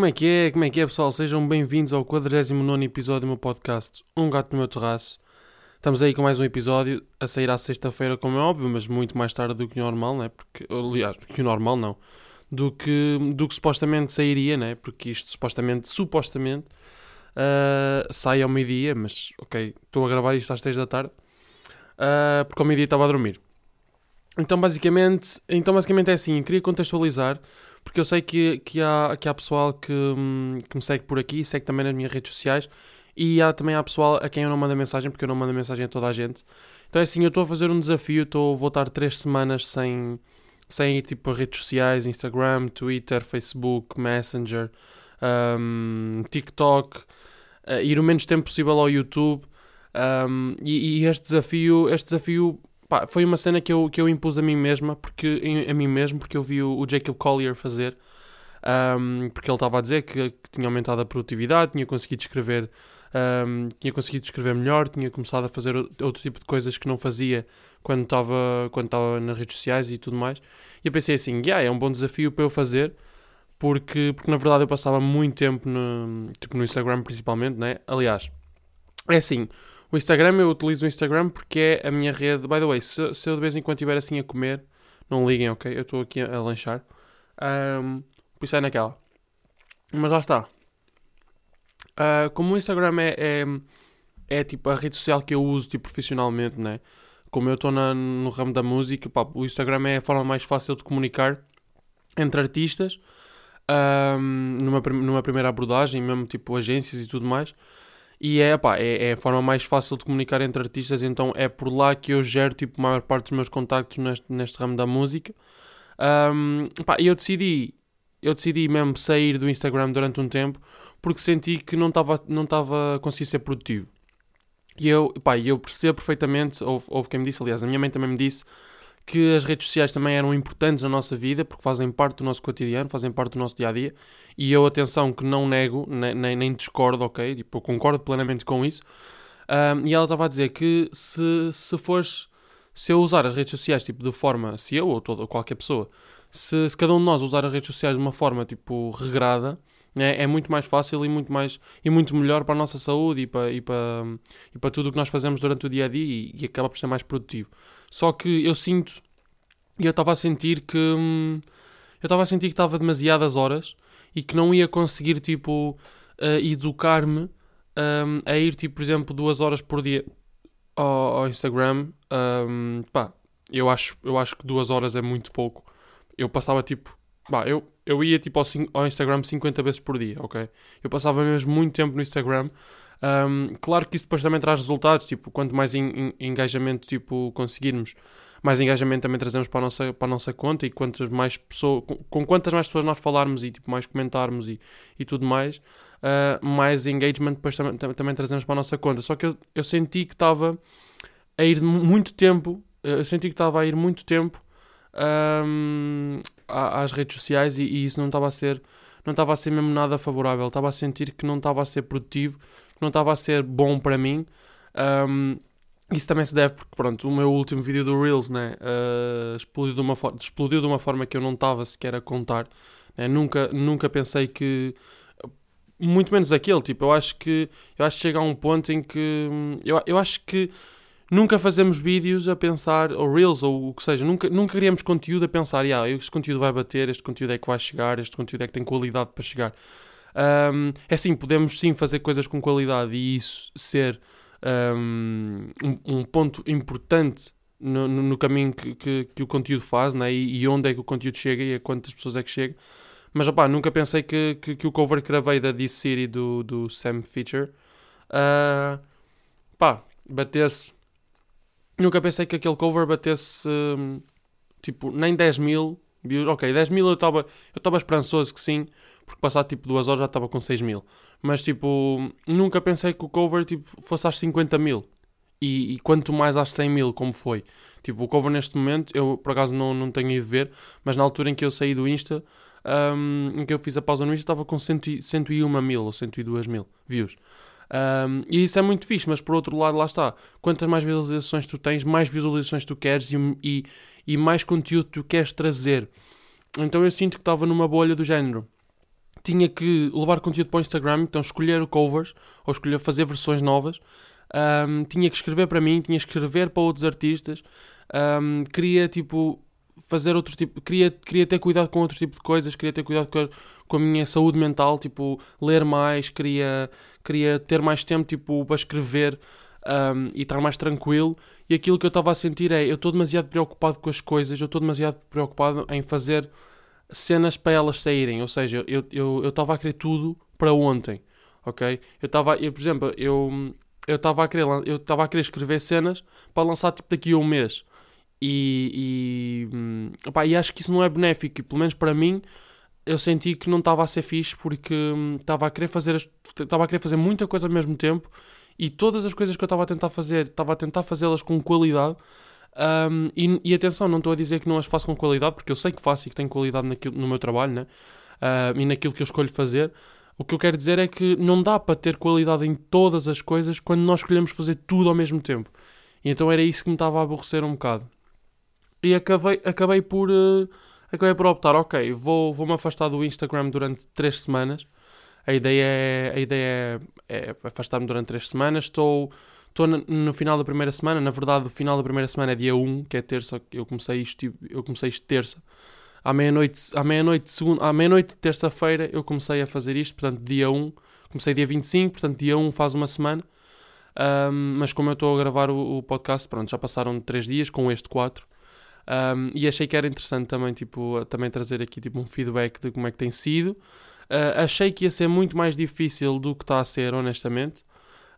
como é que é? Como é que é, pessoal? Sejam bem-vindos ao 49 episódio do meu podcast Um Gato no Meu Terraço. Estamos aí com mais um episódio a sair à sexta-feira, como é óbvio, mas muito mais tarde do que o normal, né? Porque, aliás, do que o normal não. Do que, do que supostamente sairia, né? Porque isto supostamente, supostamente, uh, sai ao meio-dia, mas ok, estou a gravar isto às 3 da tarde, uh, porque ao meio-dia estava a dormir. Então basicamente, então basicamente é assim, queria contextualizar porque eu sei que, que, há, que há pessoal que, hum, que me segue por aqui, segue também nas minhas redes sociais, e há também há pessoal a quem eu não mando mensagem, porque eu não mando mensagem a toda a gente. Então é assim, eu estou a fazer um desafio, estou a voltar três semanas sem, sem ir tipo a redes sociais, Instagram, Twitter, Facebook, Messenger, um, TikTok, uh, ir o menos tempo possível ao YouTube. Um, e, e, este desafio, este desafio pá, foi uma cena que eu, que eu impus a mim mesma, porque, a mim mesmo, porque eu vi o, o Jacob Collier fazer, um, porque ele estava a dizer que, que, tinha aumentado a produtividade, tinha conseguido escrever, um, tinha conseguido escrever melhor, tinha começado a fazer outro tipo de coisas que não fazia quando estava quando estava nas redes sociais e tudo mais. E eu pensei assim, yeah, é um bom desafio para eu fazer, porque, porque na verdade eu passava muito tempo no, tipo, no Instagram principalmente, né? Aliás, é assim, o Instagram, eu utilizo o Instagram porque é a minha rede. By the way, se, se eu de vez em quando estiver assim a comer, não liguem, ok? Eu estou aqui a, a lanchar. Um, por é naquela. Mas lá está. Uh, como o Instagram é, é, é, tipo a rede social que eu uso tipo, profissionalmente, né? Como eu estou no ramo da música, pá, o Instagram é a forma mais fácil de comunicar entre artistas. Um, numa, numa primeira abordagem, mesmo tipo agências e tudo mais. E é, pá, é, é, a forma mais fácil de comunicar entre artistas, então é por lá que eu gero tipo, a maior parte dos meus contactos neste, neste ramo da música. Um, pá, eu decidi, eu decidi mesmo sair do Instagram durante um tempo porque senti que não estava não a conseguir ser produtivo. E eu, pá, eu percebo perfeitamente, houve, houve quem me disse, aliás, a minha mãe também me disse que as redes sociais também eram importantes na nossa vida, porque fazem parte do nosso cotidiano, fazem parte do nosso dia a dia. E eu, atenção, que não nego, nem, nem, discordo, ok? Tipo, eu concordo plenamente com isso. Um, e ela estava a dizer que se, se fores, se eu usar as redes sociais, tipo, de forma, se eu ou toda, qualquer pessoa, se, se cada um de nós usar as redes sociais de uma forma, tipo, regrada, é, é muito mais fácil e muito mais e muito melhor para a nossa saúde e para, e para, e para tudo o que nós fazemos durante o dia a dia e, e acaba por ser mais produtivo. Só que eu sinto e eu estava a sentir que hum, eu estava a sentir que estava demasiadas horas e que não ia conseguir tipo uh, educar-me um, a ir tipo por exemplo duas horas por dia ao, ao Instagram. Um, pá eu acho eu acho que duas horas é muito pouco. Eu passava tipo Bah, eu, eu ia tipo ao, ao, Instagram 50 vezes por dia, ok? Eu passava mesmo muito tempo no Instagram. Um, claro que isso depois também traz resultados, tipo, quanto mais engajamento tipo, conseguirmos, mais engajamento também trazemos para a nossa, para a nossa conta e quantas mais pessoas, com, com quantas mais pessoas nós falarmos e tipo, mais comentarmos e, e tudo mais, uh, mais engagement depois também, também trazemos para a nossa conta. Só que eu, eu senti que estava a ir muito tempo, eu senti que estava a ir muito tempo um, às redes sociais e, e isso não estava a ser não estava a ser mesmo nada favorável, estava a sentir que não estava a ser produtivo, que não estava a ser bom para mim. Um, isso também se deve porque, pronto, o meu último vídeo do Reels né, uh, explodiu, de uma explodiu de uma forma que eu não estava sequer a contar. Né? Nunca, nunca pensei que. Muito menos aquele, tipo, eu acho que. Eu acho que chega a um ponto em que. Eu, eu acho que nunca fazemos vídeos a pensar, ou reels, ou o que seja, nunca, nunca criamos conteúdo a pensar, ah, este conteúdo vai bater, este conteúdo é que vai chegar, este conteúdo é que tem qualidade para chegar. Um, é assim, podemos sim fazer coisas com qualidade e isso ser um, um ponto importante no, no, no caminho que, que, que, o conteúdo faz né? E, e, onde é que o conteúdo chega e a quantas pessoas é que chega. Mas opá, nunca pensei que, que, que o cover que gravei da DC City do, do Sam Feature uh, pá, batesse Nunca pensei que aquele cover batesse hum, tipo nem 10 mil views. Ok, 10 mil eu estava eu esperançoso que sim, porque passado tipo 2 horas já estava com 6 mil. Mas tipo, nunca pensei que o cover tipo, fosse às 50 mil. E, e, quanto mais às 100 mil, como foi. Tipo, o cover neste momento, eu por acaso não, não tenho ido ver, mas na altura em que eu saí do Insta, um, em que eu fiz a pausa no Insta, estava com 100, 101 mil ou 102 mil views. Um, e isso é muito fixe, mas por outro lado, lá está. Quantas mais visualizações tu tens, mais visualizações tu queres e, e, e mais conteúdo tu queres trazer. Então eu sinto que estava numa bolha do género. tinha que levar conteúdo para o Instagram, então escolher covers ou escolher fazer versões novas. Um, tinha que escrever para mim, tinha que escrever para outros artistas. Um, queria tipo fazer outro tipo, queria, queria ter cuidado com outro tipo de coisas, queria ter cuidado com a, com a minha saúde mental, tipo, ler mais, queria, queria ter mais tempo, tipo, para escrever um, e estar mais tranquilo. E aquilo que eu estava a sentir é, eu estou demasiado preocupado com as coisas, eu estou demasiado preocupado em fazer cenas para elas saírem, ou seja, eu eu estava a querer tudo para ontem, ok? Eu estava, eu, por exemplo, eu eu estava a querer eu estava a querer escrever cenas para lançar tipo daqui a um mês e, e, hum, opa, e acho que isso não é benéfico pelo menos para mim eu senti que não estava a ser fixe porque hum, estava a querer fazer estava a querer fazer muita coisa ao mesmo tempo e todas as coisas que eu estava a tentar fazer estava a tentar fazê-las com qualidade um, e, e, atenção, não estou a dizer que não as faço com qualidade, porque eu sei que faço e que tenho qualidade naquilo, no meu trabalho né? Uh, e naquilo que eu escolho fazer. O que eu quero dizer é que não dá para ter qualidade em todas as coisas quando nós escolhemos fazer tudo ao mesmo tempo. E então era isso que me estava a aborrecer um bocado. E acabei, acabei por. Uh, acabei por optar, ok, vou, vou me afastar do Instagram durante 3 semanas. A ideia é, a ideia é, é afastar-me durante 3 semanas. Estou Estou no final da primeira semana, na verdade, o final da primeira semana é dia 1, que é terça, eu comecei isto, eu comecei isto terça. À meia-noite, à meia-noite, segunda, à meia-noite de terça-feira eu comecei a fazer isto, portanto, dia 1, comecei dia 25, portanto, dia 1 faz uma semana. Um, mas como eu estou a gravar o, o, podcast, pronto, já passaram 3 dias com este 4. Um, e achei que era interessante também, tipo, também trazer aqui tipo, um feedback de como é que tem sido. Uh, achei que ia ser muito mais difícil do que está a ser, honestamente.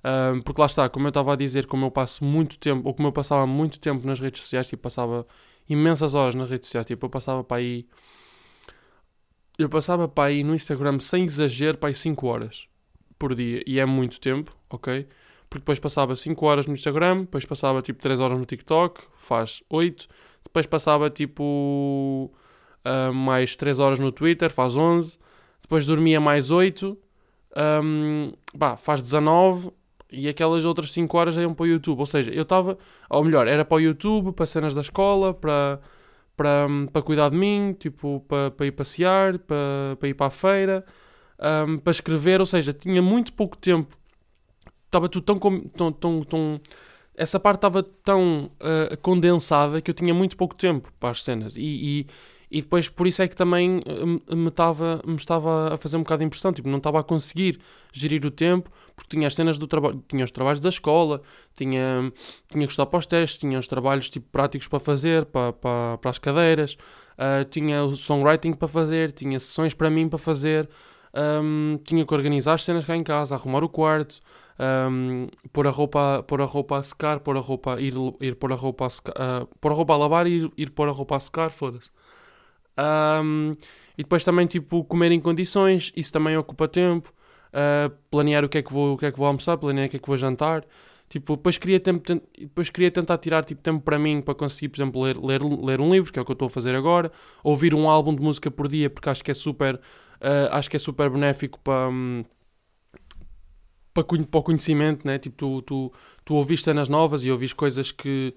Um, porque lá está, como eu estava a dizer, como eu passo muito tempo, ou como eu passava muito tempo nas redes sociais, tipo, passava imensas horas nas redes sociais, tipo, eu passava para aí. Eu passava para aí no Instagram sem exagero para aí 5 horas por dia, e é muito tempo, ok? Porque depois passava 5 horas no Instagram, depois passava tipo 3 horas no TikTok, faz 8, depois passava tipo uh, mais 3 horas no Twitter, faz 11, depois dormia mais 8, um, faz 19, e aquelas outras 5 horas iam para o YouTube. Ou seja, eu estava, ou melhor, era para o YouTube, para cenas da escola, para, para, para cuidar de mim, tipo, para, para ir passear, para, para ir para a feira, um, para escrever. Ou seja, tinha muito pouco tempo. Estava tudo tão, tão, tão, tão essa parte estava tão uh, condensada que eu tinha muito pouco tempo para as cenas. E, e, e depois por isso é que também eh, me estava, me estava a fazer um bocado de impressão, tipo, não estava a conseguir gerir o tempo, porque tinha as cenas do trabalho, tinha os trabalhos da escola, tinha, tinha que estudar para os testes, tinha os trabalhos tipo, práticos para fazer, para, para, para as cadeiras, uh, tinha o songwriting para fazer, tinha sessões para mim para fazer, um, tinha que organizar as cenas cá em casa, arrumar o quarto, um, pôr, a roupa, pôr a roupa a secar, pôr a roupa, ir, ir pôr a roupa a secar, uh, pôr a roupa a lavar e ir, ir pôr a roupa a secar, foda-se. Um, e depois também, tipo, comer em condições, isso também ocupa tempo. Uh, planear o que, é que vou, o que é que vou almoçar, planear o que é que vou jantar. Tipo, depois queria, tempo, depois queria tentar tirar tipo, tempo para mim para conseguir, por exemplo, ler, ler, ler um livro, que é o que eu estou a fazer agora, ouvir um álbum de música por dia, porque acho que é super, uh, acho que é super benéfico para, um, para, o conhecimento, né? Tipo, tu, tu, tu ouviste cenas novas e ouviste coisas que.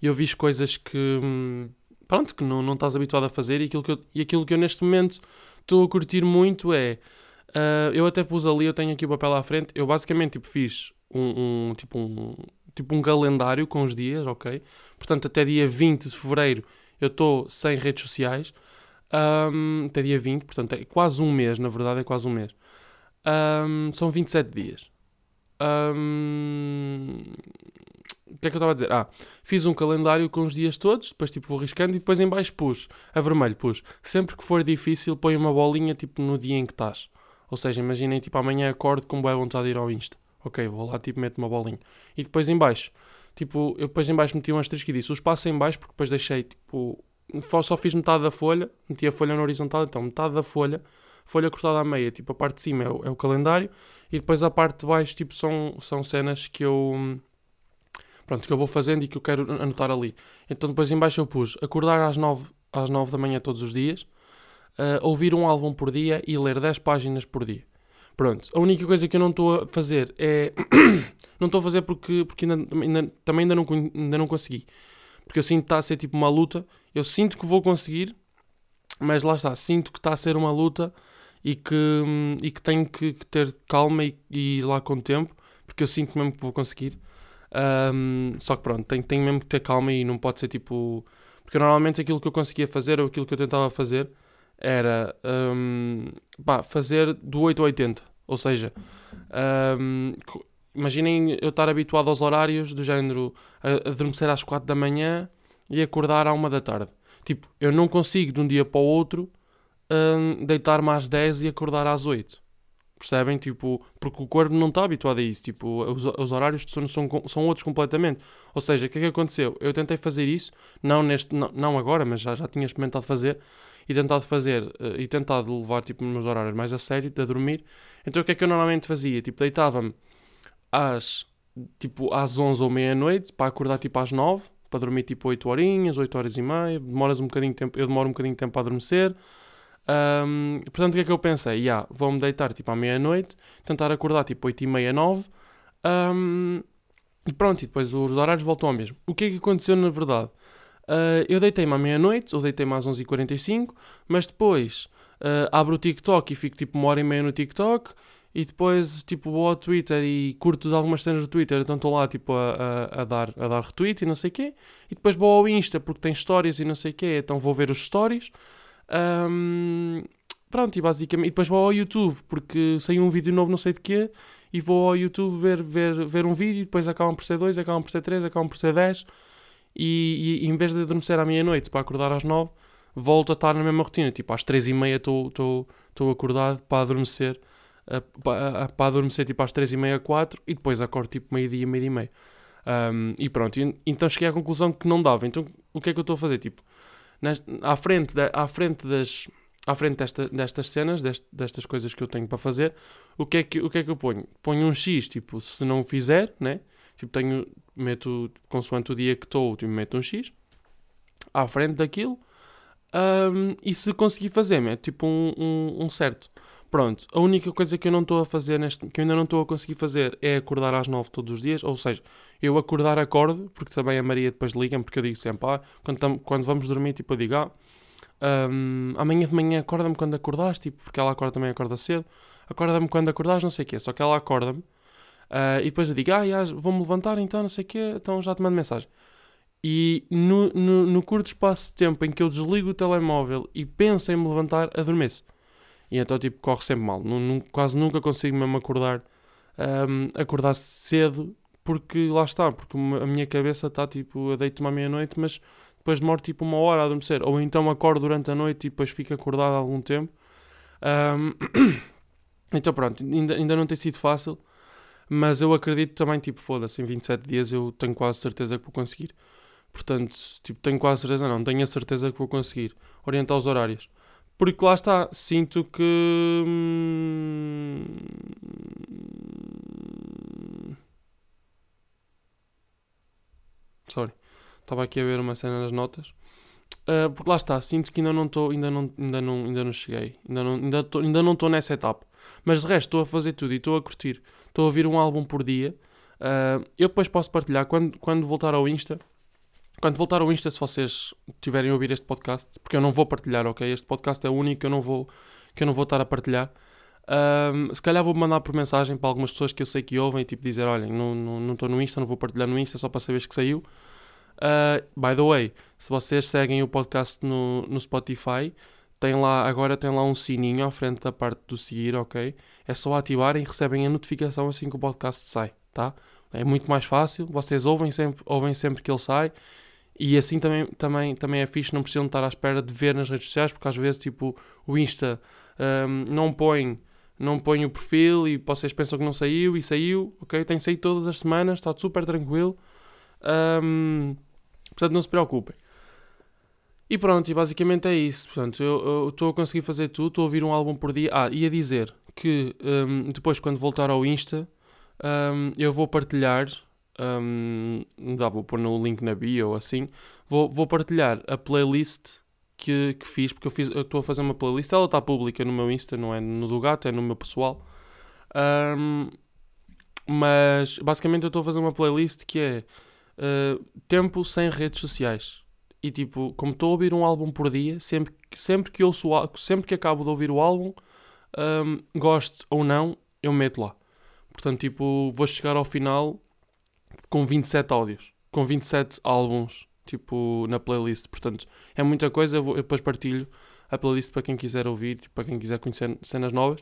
E ouviste coisas que. Um, pronto, que não, não estás habituado a fazer e aquilo que eu, e aquilo que eu neste momento estou a curtir muito é. Uh, eu até pus ali, eu tenho aqui o papel à frente. Eu basicamente tipo, fiz um, um, tipo, um, tipo um calendário com os dias, ok? Portanto, até dia 20 de fevereiro eu estou sem redes sociais. Um, até dia 20, portanto é quase um mês, na verdade é quase um mês. Um, são 27 dias. Um, o que é que eu estava a dizer? Ah, fiz um calendário com os dias todos, depois tipo vou riscando e depois em baixo pus, a vermelho pus. Sempre que for difícil, põe uma bolinha tipo no dia em que estás. Ou seja, imaginem tipo amanhã acordo com boa vontade de ir ao Insta. Ok, vou lá tipo meto uma bolinha. E depois em baixo, tipo, eu depois em baixo meti um asterisco e disse o espaço em baixo porque depois deixei tipo, só fiz metade da folha, meti a folha na horizontal, então metade da folha, folha cortada à meia, tipo a parte de cima é o, é o calendário e depois a parte de baixo tipo são, são cenas que eu pronto, que eu vou fazendo e que eu quero anotar ali. Então depois em baixo eu pus acordar às 9, às 9 da manhã todos os dias, uh, ouvir um álbum por dia e ler 10 páginas por dia. Pronto, a única coisa que eu não estou a fazer é. não estou a fazer porque, porque ainda, ainda, também ainda não, ainda não consegui. Porque eu sinto que está a ser tipo uma luta. Eu sinto que vou conseguir, mas lá está, sinto que está a ser uma luta e que, e que tenho que, ter calma e, e, ir lá com o tempo, porque eu sinto mesmo que vou conseguir. Um, só que pronto, tenho, tenho mesmo que ter calma e não pode ser tipo. Porque normalmente aquilo que eu conseguia fazer ou aquilo que eu tentava fazer era um, pá, fazer do 8 ao 80. Ou seja, um, imaginem eu estar habituado aos horários do género adormecer às 4 da manhã e acordar à 1 da tarde. Tipo, eu não consigo de um dia para o outro um, deitar-me às 10 e acordar às 8. Percebem? Tipo, porque o corpo não está habituado a isso. Tipo, os, os horários de sono são, são outros completamente. Ou seja, o que é que aconteceu? Eu tentei fazer isso, não, neste, não, não agora, mas já, já tinha experimentado fazer e tentado fazer uh, e tentado levar tipo, meus horários mais a sério, de a dormir. Então o que é que eu normalmente fazia? Tipo, deitava-me às, tipo, às 11 ou meia-noite para acordar tipo às 9, para dormir tipo 8 horinhas, 8 horas e meia. Demoras um bocadinho de tempo, eu demoro um bocadinho de tempo para adormecer. Um, portanto, o que é que eu pensei? Yeah, vou-me deitar tipo à meia-noite, tentar acordar tipo 8 e meia, 9 um, e pronto, e depois os horários voltam ao mesmo. O que é que aconteceu na verdade? Uh, eu deitei-me à meia-noite, ou deitei-me às 11h45, mas depois uh, abro o TikTok e fico tipo uma hora e meia no TikTok e depois tipo vou ao Twitter e curto de algumas cenas do Twitter, então estou lá tipo a, a, a, dar, a dar retweet e não sei o quê, e depois vou ao Insta porque tem histórias e não sei o quê, então vou ver os stories. Um, pronto, e basicamente. E depois vou ao YouTube, porque saiu um vídeo novo, não sei de quê, e vou ao YouTube ver, ver, ver um vídeo, e depois acabam por ser dois, acabam por ser três, acabam por ser dez. E, e, e em vez de adormecer à meia-noite para acordar às nove, volto a estar na mesma rotina. Tipo, às três e meia estou acordado para adormecer. Para, para adormecer tipo às três e meia, quatro, e depois acordo tipo meio-dia, meio-dia e meia. Um, e pronto, e, então cheguei à conclusão que não dava. Então o que é que eu estou a fazer? Tipo, à frente, de, à frente das à frente desta, destas cenas, dest, destas coisas que eu tenho para fazer, o que, é que, o que é que eu ponho? Ponho um X, tipo, se não o fizer, né? Tipo, tenho, meto, consoante o dia que estou, tipo, meto um X à frente daquilo um, e se conseguir fazer, meto tipo um, um, um certo. Pronto, a única coisa que eu não estou a fazer, neste, que eu ainda não estou a conseguir fazer é acordar às 9 todos os dias, ou seja, eu acordar acordo, porque também a Maria depois liga-me, porque eu digo sempre, ah, quando, tam, quando vamos dormir, tipo, eu digo, ah, um, amanhã de manhã acorda-me quando acordaste, tipo, porque ela acorda também acorda cedo, acorda-me quando acordares, não sei o quê, só que ela acorda-me, uh, e depois eu digo, ah, vou-me levantar então, não sei o quê, então já te mando mensagem. E no, no, no curto espaço de tempo em que eu desligo o telemóvel e penso em me levantar, adormeço. E então, tipo, corre sempre mal. quase nunca consigo mesmo acordar, um, acordar cedo, porque lá está, porque a minha cabeça está, tipo, eu deito-me à meia-noite, mas depois demoro, tipo, uma hora a adormecer. Ou então acordo durante a noite e depois fico acordado algum tempo. Um, então, pronto, ainda, ainda não tem sido fácil, mas eu acredito também, tipo, foda-se, em 27 dias eu tenho quase certeza que vou conseguir. Portanto, tipo, tenho quase certeza, não, tenho a certeza que vou conseguir orientar os horários. Porque lá está, sinto que. Hum, sorry. Estava aqui a ver uma cena nas notas. Uh, porque lá está, sinto que ainda não estou, ainda não, ainda não, ainda não cheguei. Ainda não ainda ainda não estou nessa etapa. Mas de resto estou a fazer tudo e estou a curtir. Estou a ouvir um álbum por dia. Uh, eu depois posso partilhar quando, quando voltar ao Insta quando voltar ao Insta, se vocês tiverem a ouvir este podcast, porque eu não vou partilhar, ok? Este podcast é único que eu não vou, que eu não vou estar a partilhar. Um, se calhar vou mandar por mensagem para algumas pessoas que eu sei que ouvem e tipo dizer: Olhem, não estou no Insta, não vou partilhar no Insta só para saberes que saiu. Uh, by the way, se vocês seguem o podcast no, no Spotify, tem lá, agora tem lá um sininho à frente da parte do seguir, ok? É só ativar e recebem a notificação assim que o podcast sai, tá? É muito mais fácil, vocês ouvem sempre, ouvem sempre que ele sai e assim também, também, também é fixe, não precisam estar à espera de ver nas redes sociais, porque às vezes tipo, o Insta um, não põe não põe o perfil e vocês pensam que não saiu e saiu, ok? Tem saído todas as semanas, está super tranquilo. Um, portanto, não se preocupem. E pronto, e basicamente é isso. Portanto, eu estou a conseguir fazer tudo, estou a ouvir um álbum por dia. Ah, ia dizer que um, depois, quando voltar ao Insta, um, eu vou partilhar um, dá, vou pôr no link na bio ou assim, vou, vou partilhar a playlist que, que fiz, porque eu fiz, estou a fazer uma playlist, ela está pública no meu Insta, não é no do gato, é no meu pessoal. Um, mas basicamente eu estou a fazer uma playlist que é uh, tempo sem redes sociais. E tipo, como estou a ouvir um álbum por dia, sempre, sempre que ouço sempre que acabo de ouvir o álbum, um, goste ou não, eu meto lá. Portanto, tipo, vou chegar ao final com 27 áudios, com 27 álbuns, tipo, na playlist. Portanto, é muita coisa, eu, vou, eu depois partilho a playlist para quem quiser ouvir, tipo, para quem quiser conhecer cenas novas.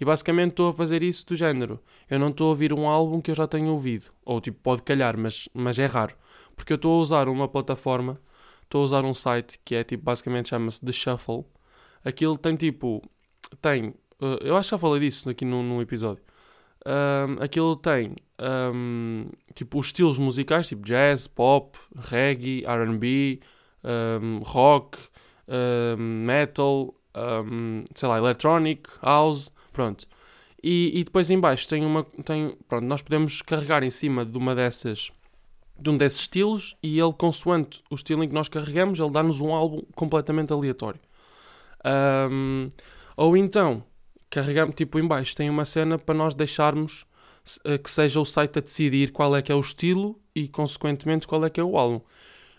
E basicamente estou a fazer isso do género. Eu não estou a ouvir um álbum que eu já tenho ouvido. Ou tipo, pode calhar, mas, mas é raro. Porque eu estou a usar uma plataforma, estou a usar um site que é tipo, basicamente chama-se The Shuffle. Aquilo tem tipo, tem, uh, eu acho que já falei disso aqui num episódio. Um, aquilo tem um, tipo os estilos musicais, tipo jazz, pop, reggae, RB, um, rock, metal, sei lá, electronic, house, pronto. E, e, depois em baixo tem uma, tem, pronto, nós podemos carregar em cima de uma dessas, de um desses estilos e ele, consoante o estilo em que nós carregamos, ele dá-nos um álbum completamente aleatório. ou então, carregamos, tipo, em baixo tem uma cena para nós deixarmos uh, que seja o site a decidir qual é que é o estilo e, consequentemente, qual é que é o álbum.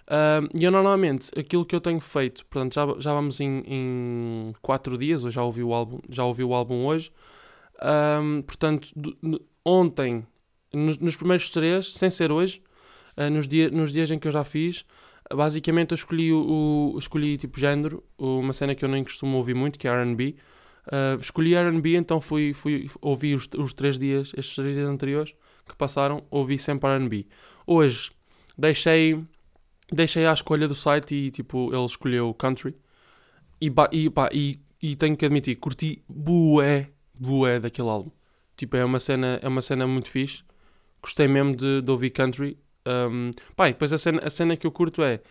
Uh, e eu normalmente, aquilo que eu tenho feito, portanto, já, já vamos em, em quatro dias, eu já ouvi o álbum, já ouvi o álbum hoje. Uh, portanto, ontem, nos, nos, primeiros três, sem ser hoje, uh, nos, dia, nos dias em que eu já fiz, basicamente eu escolhi o, o escolhi tipo género, uma cena que eu nem costumo ouvir muito, que é R&B. Uh, escolhi R&B, então fui, fui ouvi os, os três dias, estes três dias anteriores que passaram, ouvi sempre R&B. Hoje deixei deixei à escolha do site e tipo ele escolheu country e, e, pá, e, e tenho que admitir, curti bué, bué daquele álbum. Tipo, é uma cena, é uma cena muito fixe. Gostei mesmo de, de ouvir country. Um, pá, e depois a cena, a cena que eu curto é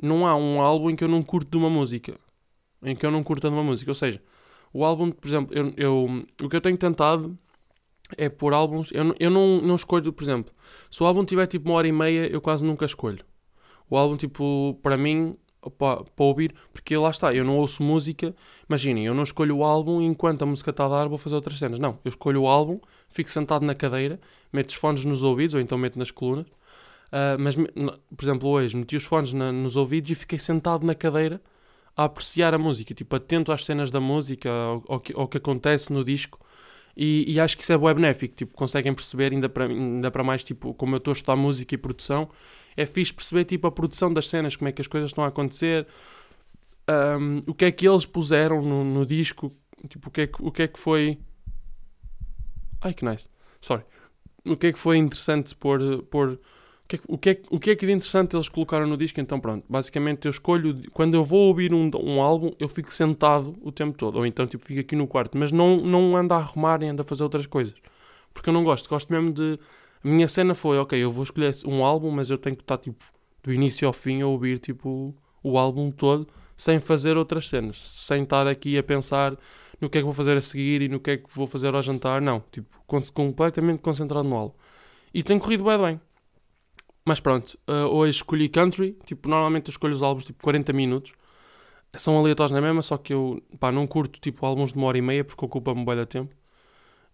não há um álbum em que eu não curto de uma música. Em que eu não curto de uma música. Ou seja, o álbum, por exemplo, eu, eu, o que eu tenho tentado é pôr álbuns. Eu, eu não, não escolho, por exemplo, se o álbum tiver tipo uma hora e meia, eu quase nunca escolho. O álbum, tipo, para mim, para, ouvir, porque lá está, eu não ouço música. Imaginem, eu não escolho o álbum e enquanto a música está a dar, vou fazer outras cenas. Não, eu escolho o álbum, fico sentado na cadeira, meto os fones nos ouvidos ou então meto nas colunas. Uh, mas, por exemplo, hoje meti os fones na, nos ouvidos e fiquei sentado na cadeira a apreciar a música, tipo, atento às cenas da música, ao, ao, que, ao que acontece no disco. E, e, acho que isso é web benéfico, tipo, conseguem perceber ainda para, ainda para mais, tipo, como eu estou a estudar música e produção, é fixe perceber, tipo, a produção das cenas, como é que as coisas estão a acontecer, um, o que é que eles puseram no, no, disco, tipo, o que, é que, o que é que foi... Ai, que nice, sorry. O que é que foi interessante por, por o que, é, o, que é, o que é que de interessante eles colocaram no disco? Então, pronto, basicamente eu escolho, quando eu vou ouvir um, um álbum, eu fico sentado o tempo todo, ou então tipo, fico aqui no quarto, mas não, não ando a arrumar e ando a fazer outras coisas, porque eu não gosto, gosto mesmo de. A minha cena foi, ok, eu vou escolher um álbum, mas eu tenho que estar tipo do início ao fim a ouvir tipo o álbum todo, sem fazer outras cenas, sem estar aqui a pensar no que é que vou fazer a seguir e no que é que vou fazer ao jantar, não, tipo, completamente concentrado no álbum. E tem corrido bem bem. Mas pronto, uh, hoje escolhi country. Tipo, normalmente eu escolho os álbuns tipo 40 minutos. São aleatórios na mesma, só que eu pá, não curto tipo álbuns de uma hora e meia porque ocupa-me bem da tempo.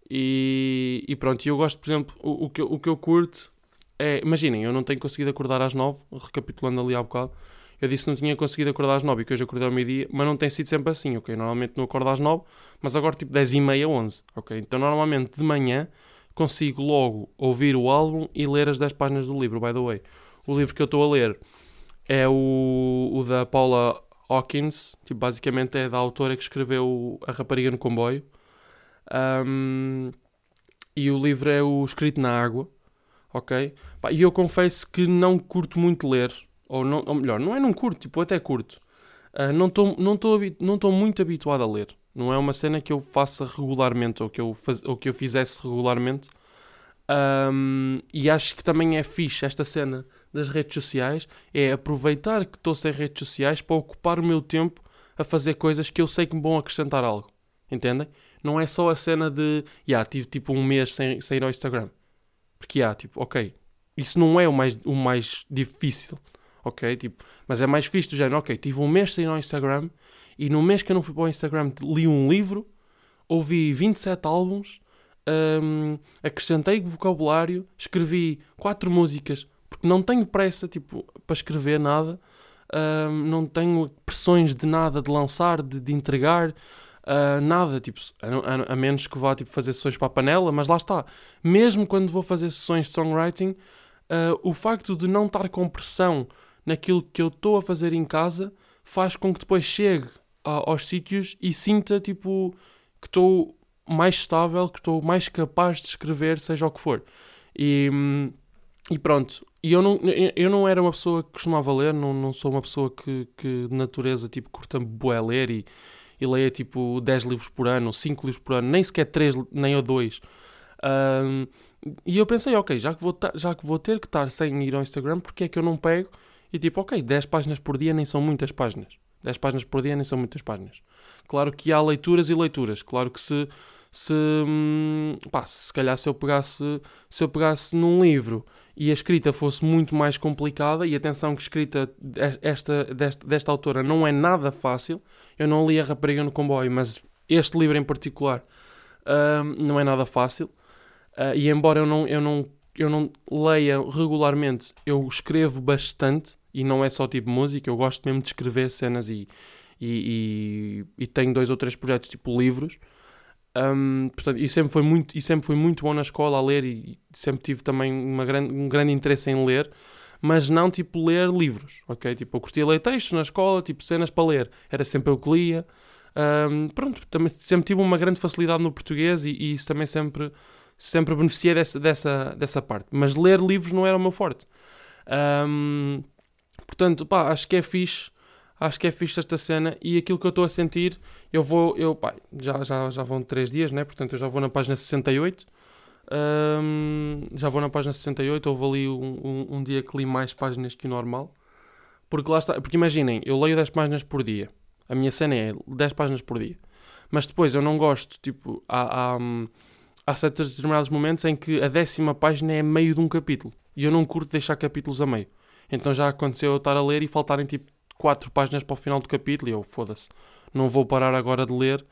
E, e pronto, eu gosto, por exemplo, o, o, que, o que eu curto é. Imaginem, eu não tenho conseguido acordar às 9, recapitulando ali há bocado. Eu disse que não tinha conseguido acordar às 9 e que hoje acordei ao meio-dia, mas não tem sido sempre assim, ok? Normalmente não acordo às 9, mas agora tipo 10 e meia, 11, ok? Então normalmente de manhã consigo logo ouvir o álbum e ler as 10 páginas do livro, by the way. O livro que eu estou a ler é o, o da Paula Hawkins, tipo, basicamente é da autora que escreveu A Rapariga no Comboio. Um, e o livro é o Escrito na Água, ok? E eu confesso que não curto muito ler, ou, não, ou melhor, não é não curto, tipo, até curto. Uh, não estou não não muito habituado a ler. Não é uma cena que eu faça regularmente ou que eu, faz, ou que eu fizesse regularmente. Um, e acho que também é fixe esta cena das redes sociais. É aproveitar que estou sem redes sociais para ocupar o meu tempo a fazer coisas que eu sei que me vão acrescentar algo. Entendem? Não é só a cena de, já, yeah, tive tipo um mês sem, sem ir ao Instagram. Porque, já, yeah, tipo, ok, isso não é o mais, o mais difícil, ok? Tipo, mas é mais fixe do género, ok, tive um mês sem ir ao Instagram e no mês que eu não fui para o Instagram, li um livro, ouvi 27 álbuns, um, acrescentei vocabulário, escrevi quatro músicas, porque não tenho pressa tipo, para escrever nada, um, não tenho pressões de nada de lançar, de, de entregar. Uh, nada, tipo, a, a, menos que vá tipo, fazer sessões para a panela, mas lá está. Mesmo quando vou fazer sessões de songwriting, uh, o facto de não estar com pressão naquilo que eu estou a fazer em casa faz com que depois chegue a, aos sítios e sinta tipo que estou mais estável, que estou mais capaz de escrever, seja o que for. E, e pronto, e eu não, eu não era uma pessoa que costumava ler, não, não sou uma pessoa que, que de natureza tipo, curta bué ler e, e leia tipo 10 livros por ano, 5 livros por ano, nem sequer 3, nem a 2. Um, e eu pensei, ok, já que, vou já que vou ter que estar sem ir ao Instagram, porque é que eu não pego? E tipo, ok, 10 páginas por dia nem são muitas páginas. 10 páginas por dia nem são muitas páginas. Claro que há leituras e leituras. Claro que se se, hum, pá, se calhar se eu pegasse se eu pegasse num livro e a escrita fosse muito mais complicada e atenção que escrita esta, desta, desta autora não é nada fácil eu não li a rapariga no comboio mas este livro em particular uh, não é nada fácil uh, e embora eu não, eu, não, eu não leia regularmente eu escrevo bastante e não é só tipo música eu gosto mesmo de escrever cenas e, e, e, e tenho dois ou três projetos tipo livros. Um, portanto, e sempre foi muito e sempre foi muito bom na escola a ler e sempre tive também uma grande, um grande interesse em ler mas não tipo ler livros ok? Tipo eu curtia ler textos na escola tipo cenas para ler. Era sempre eu que lia. Um, pronto também sempre tive uma grande facilidade no português e, e isso também sempre sempre beneficiei dessa, dessa, dessa parte. Mas ler livros não era o meu forte. Um, portanto pá, acho que é fixe acho que é fixe esta cena e aquilo que eu estou a sentir, eu vou, eu, pá, já, já, já vão 3 dias, né? Portanto, eu já vou na página 68. Um, já vou na página 68, houve ali um, um, um, dia que li mais páginas que o normal. Porque lá está, porque imaginem, eu leio 10 páginas por dia. A minha cena é 10 páginas por dia. Mas depois eu não gosto, tipo, há, há, há certos determinados momentos em que a décima página é meio de um capítulo. E eu não curto deixar capítulos a meio. Então já aconteceu eu estar a ler e faltarem tipo quatro páginas para o final do capítulo e eu, foda-se, não vou parar agora de ler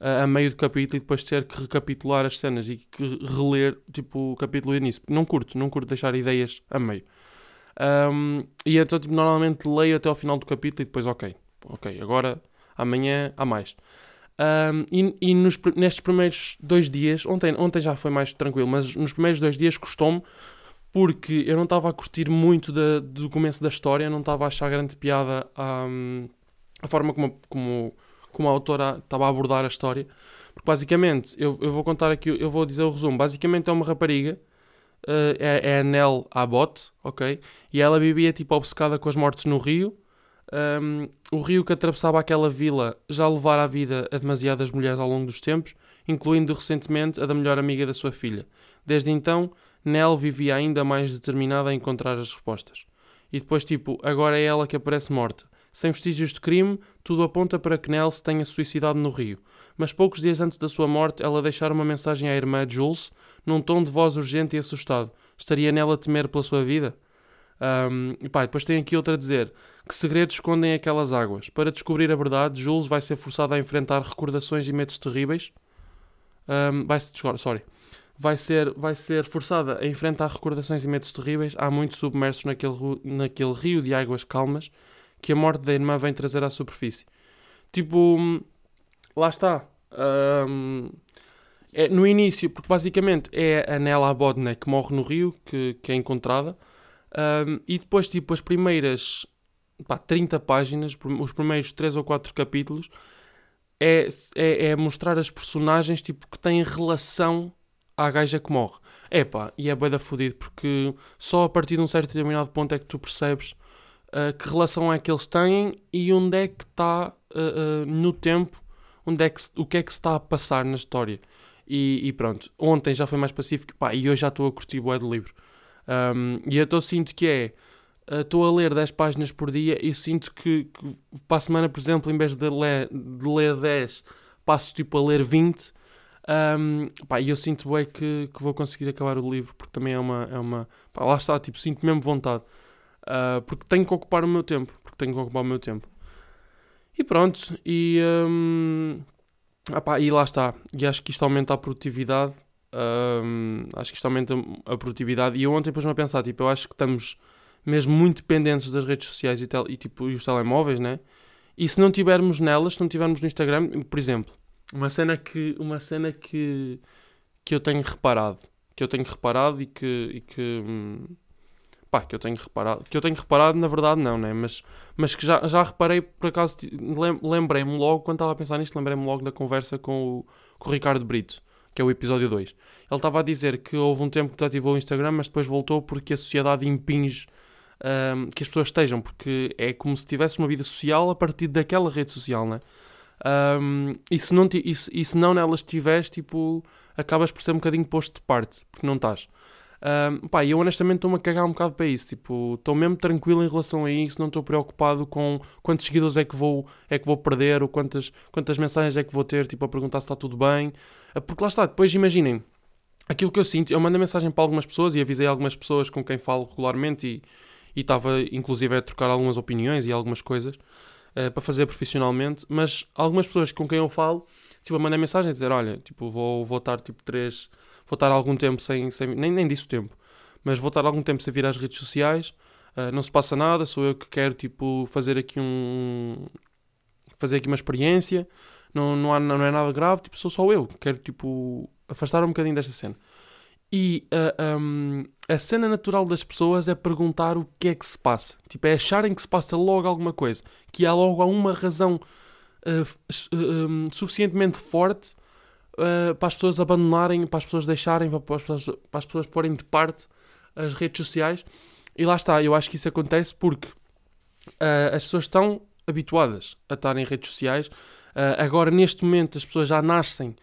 uh, a meio do capítulo e depois ter que recapitular as cenas e que reler, tipo, o capítulo início. Não curto, não curto deixar ideias a meio. Um, e então, tipo, normalmente leio até ao final do capítulo e depois, ok, ok, agora amanhã há mais. Um, e, e nos, nestes primeiros dois dias, ontem, ontem já foi mais tranquilo, mas nos primeiros dois dias custou-me porque eu não estava a curtir muito da, do começo da história, não estava a achar grande piada um, a forma como, como, como a autora estava a abordar a história. Porque basicamente, eu, eu vou contar aqui, eu vou dizer o resumo. Basicamente é uma rapariga, uh, é, é a Nell Abbott, ok? E ela vivia tipo obcecada com as mortes no rio. Um, o rio que atravessava aquela vila já levara a vida a demasiadas mulheres ao longo dos tempos, incluindo recentemente a da melhor amiga da sua filha. Desde então, Nell vivia ainda mais determinada a encontrar as respostas. E depois, tipo, agora é ela que aparece morta. Sem vestígios de crime, tudo aponta para que Nell se tenha suicidado no rio. Mas poucos dias antes da sua morte, ela deixara uma mensagem à irmã Jules, num tom de voz urgente e assustado. Estaria Nell a temer pela sua vida? Um, e pá, depois tem aqui outra a dizer: Que segredos escondem aquelas águas? Para descobrir a verdade, Jules vai ser forçada a enfrentar recordações e medos terríveis. Um, vai se sorry vai ser, vai ser forçada a enfrentar recordações e medos terríveis, há muito submersos naquele, naquele rio de águas calmas que a morte da irmã vem trazer à superfície. Tipo, lá está. Um, é, no início, porque basicamente é a Nella Bodne que morre no rio, que, que é encontrada, um, e depois, tipo, as primeiras pá, 30 páginas, os primeiros 3 ou 4 capítulos, é, é, é mostrar as personagens tipo, que têm relação à gaja que morre. Epá, e é bué da fodido porque só a partir de um certo determinado ponto é que tu percebes uh, que relação é que eles têm e onde é que está uh, uh, no tempo, onde é que se, o que é que se está a passar na história. E, e, pronto, ontem já foi mais pacífico pá, e hoje já estou a curtir bué do livro. Um, e eu estou sinto que é estou a ler 10 páginas por dia e sinto que, que para a semana, por exemplo, em vez de ler, de ler 10, passo tipo a ler 20 um, pá, e eu sinto bem que, que vou conseguir acabar o livro, porque também é uma. É uma pá, lá está, tipo, sinto mesmo vontade. Uh, porque tenho que ocupar o meu tempo. Porque tenho que ocupar o meu tempo. E pronto, e, um, ah, pá, e lá está. E acho que isto aumenta a produtividade. Um, acho que isto aumenta a produtividade. E eu ontem pus-me a pensar, tipo, eu acho que estamos mesmo muito dependentes das redes sociais e, tel, e, tipo, e os telemóveis, né? E se não tivermos nelas, se não tivermos no Instagram, por exemplo, uma cena que, uma cena que, que eu tenho reparado, que eu tenho reparado e que, e que hum, pá, que eu tenho reparado, que eu tenho reparado, na verdade não, né? Mas, mas que já, já reparei, por acaso, lembrei-me logo, quando estava a pensar nisto, lembrei-me logo da conversa com o, com o Ricardo Brito, que é o episódio 2. Ele estava a dizer que houve um tempo que desativou o Instagram, mas depois voltou porque a sociedade impinge um, que as pessoas estejam, porque é como se tivesse uma vida social a partir daquela rede social, né? Um, e, se não, e, se, e se não nelas estiveres, tipo, acabas por ser um bocadinho posto de parte, porque não estás. Um, pá, eu honestamente estou-me a cagar um bocado para isso. Tipo, estou mesmo tranquilo em relação a isso, não estou preocupado com quantos seguidores é que vou, é que vou perder ou quantas, quantas mensagens é que vou ter, tipo, a perguntar se está tudo bem. Ah, porque lá está, depois imaginem, aquilo que eu sinto, eu mando mensagem para algumas pessoas e avisei algumas pessoas com quem falo regularmente e estava inclusive a trocar algumas opiniões e algumas coisas uh, para fazer profissionalmente, mas algumas pessoas com quem eu falo, tipo, mandei mensagem a dizer, olha, tipo, vou, vou estar tipo três, vou estar algum tempo sem, sem nem, nem disse o tempo, mas vou estar algum tempo sem vir às redes sociais, uh, não se passa nada, sou eu que quero, tipo, fazer aqui um... fazer aqui uma experiência, não, não, há, não é nada grave, tipo, sou só eu, quero, tipo, afastar um bocadinho desta cena. E uh, um, a cena natural das pessoas é perguntar o que é que se passa. Tipo, é acharem que se passa logo alguma coisa. Que há logo uma razão uh, uh, suficientemente forte para as pessoas abandonarem, para as pessoas deixarem, para as pessoas, para as pessoas porem de parte as redes sociais. E lá está, eu acho que isso acontece porque as pessoas estão habituadas a estar em redes sociais. agora, neste momento, as pessoas já nascem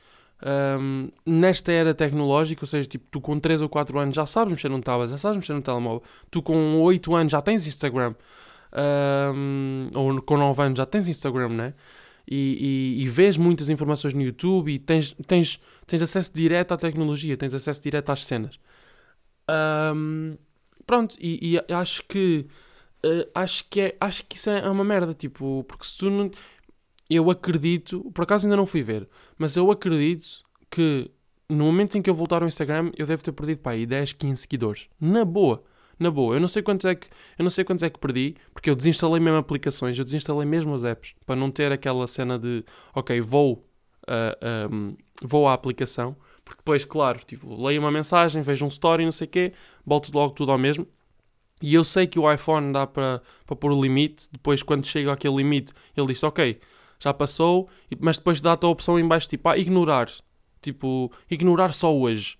um, nesta era tecnológica, ou seja, tipo, tu com 3 ou 4 anos já sabes mexer num tablet, já sabes mexer num telemóvel, tu com 8 anos já tens Instagram, um, ou com 9 anos já tens Instagram, né? E, e, e, vês muitas informações no YouTube e tens, tens, tens acesso direto à tecnologia, tens acesso direto às cenas. Um, pronto, e, e, acho que uh, acho que é, acho que isso é uma merda, tipo, porque se tu não eu acredito, por acaso ainda não fui ver, mas eu acredito que no momento em que eu voltar ao Instagram, eu devo ter perdido pá, aí 10, 15 seguidores. Na boa. Na boa. Eu não sei quantos é que, eu não sei quantos é que perdi, porque eu desinstalei mesmo aplicações, eu desinstalei mesmo as apps, para não ter aquela cena de, ok, vou, uh, ah, um, vou à aplicação, porque depois, claro, tipo, leio uma mensagem, vejo um story, não sei o quê, volto logo tudo ao mesmo. E eu sei que o iPhone dá para, para pôr o limite, depois quando chega àquele limite, ele diz, ok, já passou, mas depois dá-te a opção em baixo, tipo, ah, ignorar. Tipo, ignorar só hoje.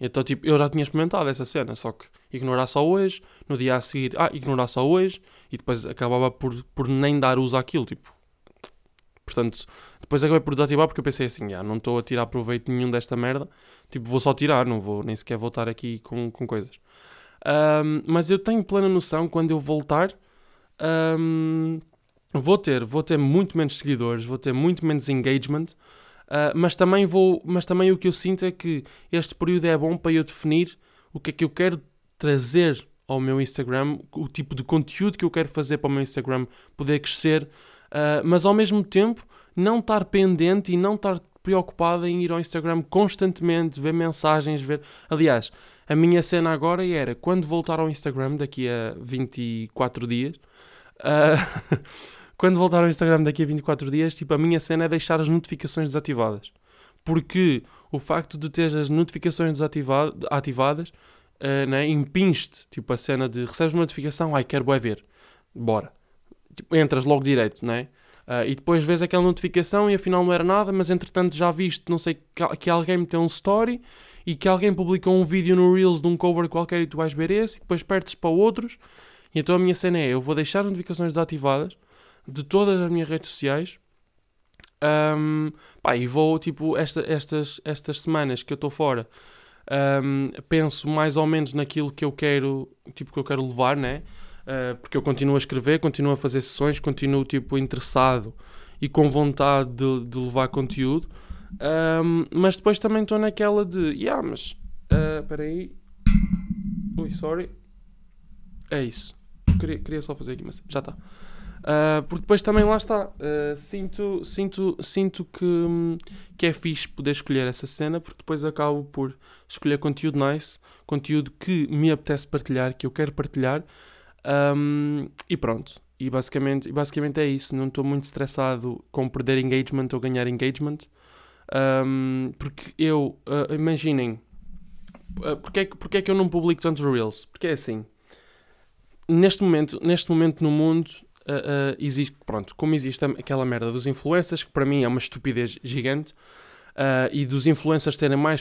Então, tipo, eu já tinha experimentado essa cena, só que ignorar só hoje, no dia a seguir, ah, ignorar só hoje, e depois acabava por, por nem dar uso àquilo, tipo. Portanto, depois acabei por desativar porque eu pensei assim, ah, não estou a tirar proveito nenhum desta merda, tipo, vou só tirar, não vou nem sequer voltar aqui com, com coisas. Um, mas eu tenho plena noção, quando eu voltar, um, vou ter, vou ter muito menos seguidores, vou ter muito menos engagement, uh, mas também vou, mas também o que eu sinto é que este período é bom para eu definir o que é que eu quero trazer ao meu Instagram, o tipo de conteúdo que eu quero fazer para o meu Instagram poder crescer, uh, mas ao mesmo tempo não estar pendente e não estar preocupado em ir ao Instagram constantemente, ver mensagens, ver. Aliás, a minha cena agora era quando voltar ao Instagram daqui a 24 dias. Uh, quando voltar ao Instagram daqui a 24 dias, tipo, a minha cena é deixar as notificações desativadas. Porque o facto de ter as notificações desativadas uh, né, impinge-te, tipo, a cena de recebes uma notificação, ai, quero é ver, bora. Tipo, entras logo direito, né? Uh, e depois vês aquela notificação e afinal não era nada, mas entretanto já viste, não sei, que alguém meteu um story e que alguém publicou um vídeo no Reels de um cover qualquer e tu vais ver esse e depois perdes para outros. E então a minha cena é, eu vou deixar as notificações desativadas de todas as minhas redes sociais. Um, pá, e vou, tipo, esta, estas, estas semanas que eu estou fora, um, penso mais ou menos naquilo que eu quero, tipo, que eu quero levar, né? Uh, porque eu continuo a escrever, continuo a fazer sessões, continuo, tipo, interessado e com vontade de, de levar conteúdo. Um, mas depois também estou naquela de, yeah, mas, uh, espera aí. Ui, sorry. É isso. Queria, queria só fazer aqui, mas já está. Uh, porque depois também lá está. Uh, sinto, sinto, sinto que, que é fixe poder escolher essa cena, porque depois acabo por escolher conteúdo nice, conteúdo que me apetece partilhar, que eu quero partilhar. Um, e pronto. E basicamente, basicamente é isso. Não estou muito estressado com perder engagement ou ganhar engagement. Um, porque eu, uh, imaginem, porque, é que, porque é que eu não publico tantos Reels? Porque é assim, neste momento, neste momento no mundo, uh, existe, pronto, como existe aquela merda dos influencers, que para mim é uma estupidez gigante, e dos influencers terem mais,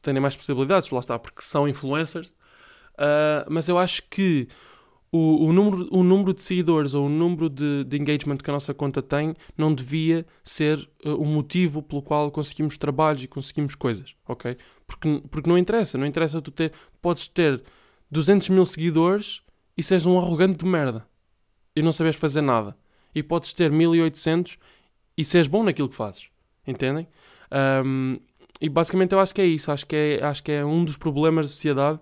terem mais possibilidades, lá está, porque são influencers, mas eu acho que o, o, número, o número de seguidores ou o número de, de engagement que a nossa conta tem não devia ser uh, o motivo pelo qual conseguimos trabalhos e conseguimos coisas, ok? Porque, porque não interessa, não interessa tu ter, podes ter 200 mil seguidores e seres um arrogante de merda e não sabes fazer nada. E podes ter 1800 e seres bom naquilo que fazes, entendem? Um, e basicamente eu acho que é isso, acho que é, acho que é um dos problemas da sociedade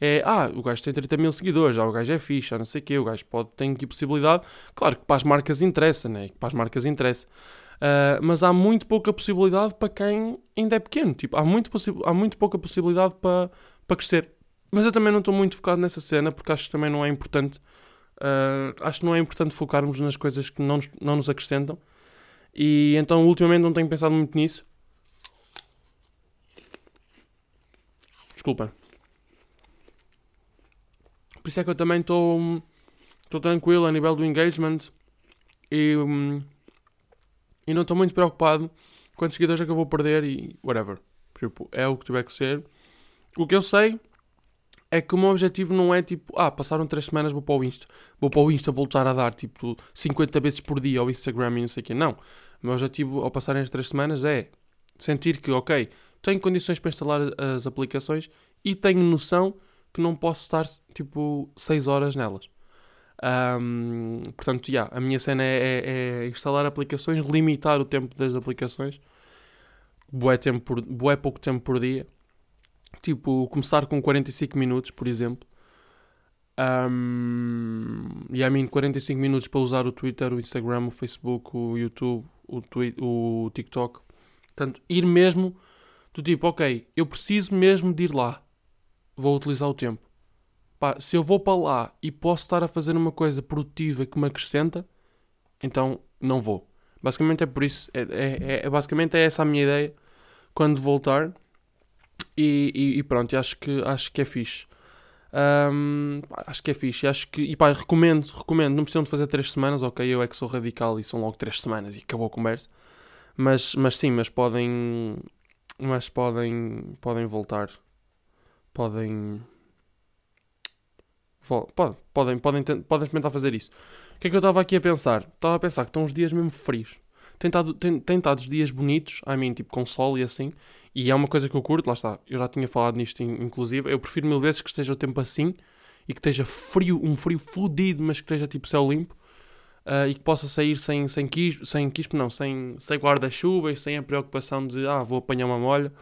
é, ah, o gajo tem 30 mil seguidores, já o gajo é fixe, já não sei o quê, o gajo pode, tem aqui possibilidade. Claro que para as marcas interessa, né? Para as marcas interessa. Uh, mas há muito pouca possibilidade para quem ainda é pequeno. Tipo, há muito, há muito pouca possibilidade para, para crescer. Mas eu também não estou muito focado nessa cena porque acho que também não é importante. Uh, acho que não é importante focarmos nas coisas que não nos, não nos acrescentam. E então, ultimamente, não tenho pensado muito nisso. Desculpa. Por isso é que eu também estou tranquilo a nível do engagement e, e não estou muito preocupado quantos seguidores é que eu vou perder e whatever. Tipo, é o que tiver que ser. O que eu sei é que o meu objetivo não é tipo, ah, passaram 3 semanas, vou para o Insta. Vou para o Insta voltar a dar tipo 50 vezes por dia ao Instagram e não sei o quê. Não. O meu objetivo ao passarem as 3 semanas é sentir que, ok, tenho condições para instalar as aplicações e tenho noção que não posso estar tipo 6 horas nelas. Um, portanto, yeah, a minha cena é, é, é, instalar aplicações, limitar o tempo das aplicações, bué, tempo por, pouco tempo por dia. Tipo, começar com 45 minutos, por exemplo. Um, e a mim 45 minutos para usar o Twitter, o Instagram, o Facebook, o YouTube, o, tweet, o TikTok. Portanto, ir mesmo do tipo, ok, eu preciso mesmo de ir lá vou utilizar o tempo. Pá, se eu vou para lá e posso estar a fazer uma coisa produtiva que me acrescenta, então não vou. Basicamente é por isso. É, é, é basicamente é essa a minha ideia quando voltar. E, e, e pronto, acho que, acho que é fixe. Um, acho que é fixe. Acho que, e pá, recomendo, recomendo. Não precisam de fazer 3 semanas, ok? Eu é que sou radical e são logo 3 semanas e acabou a conversa. Mas, mas sim, mas podem. Mas podem, podem voltar podem. Podem, podem, podem, podem experimentar fazer isso. O que é que eu estava aqui a pensar? Estava a pensar que estão os dias mesmo frios. Tem estado, tem, tem estado dias bonitos, I mean, tipo com sol e assim, e é uma coisa que eu curto, lá está, eu já tinha falado nisto inclusive, eu prefiro mil vezes que esteja o tempo assim e que esteja frio, um frio fodido, mas que esteja tipo céu limpo uh, e que possa sair sem, sem, quispo, sem quispo, não, sem, sem guarda-chuva e sem a preocupação de ah, vou apanhar uma molha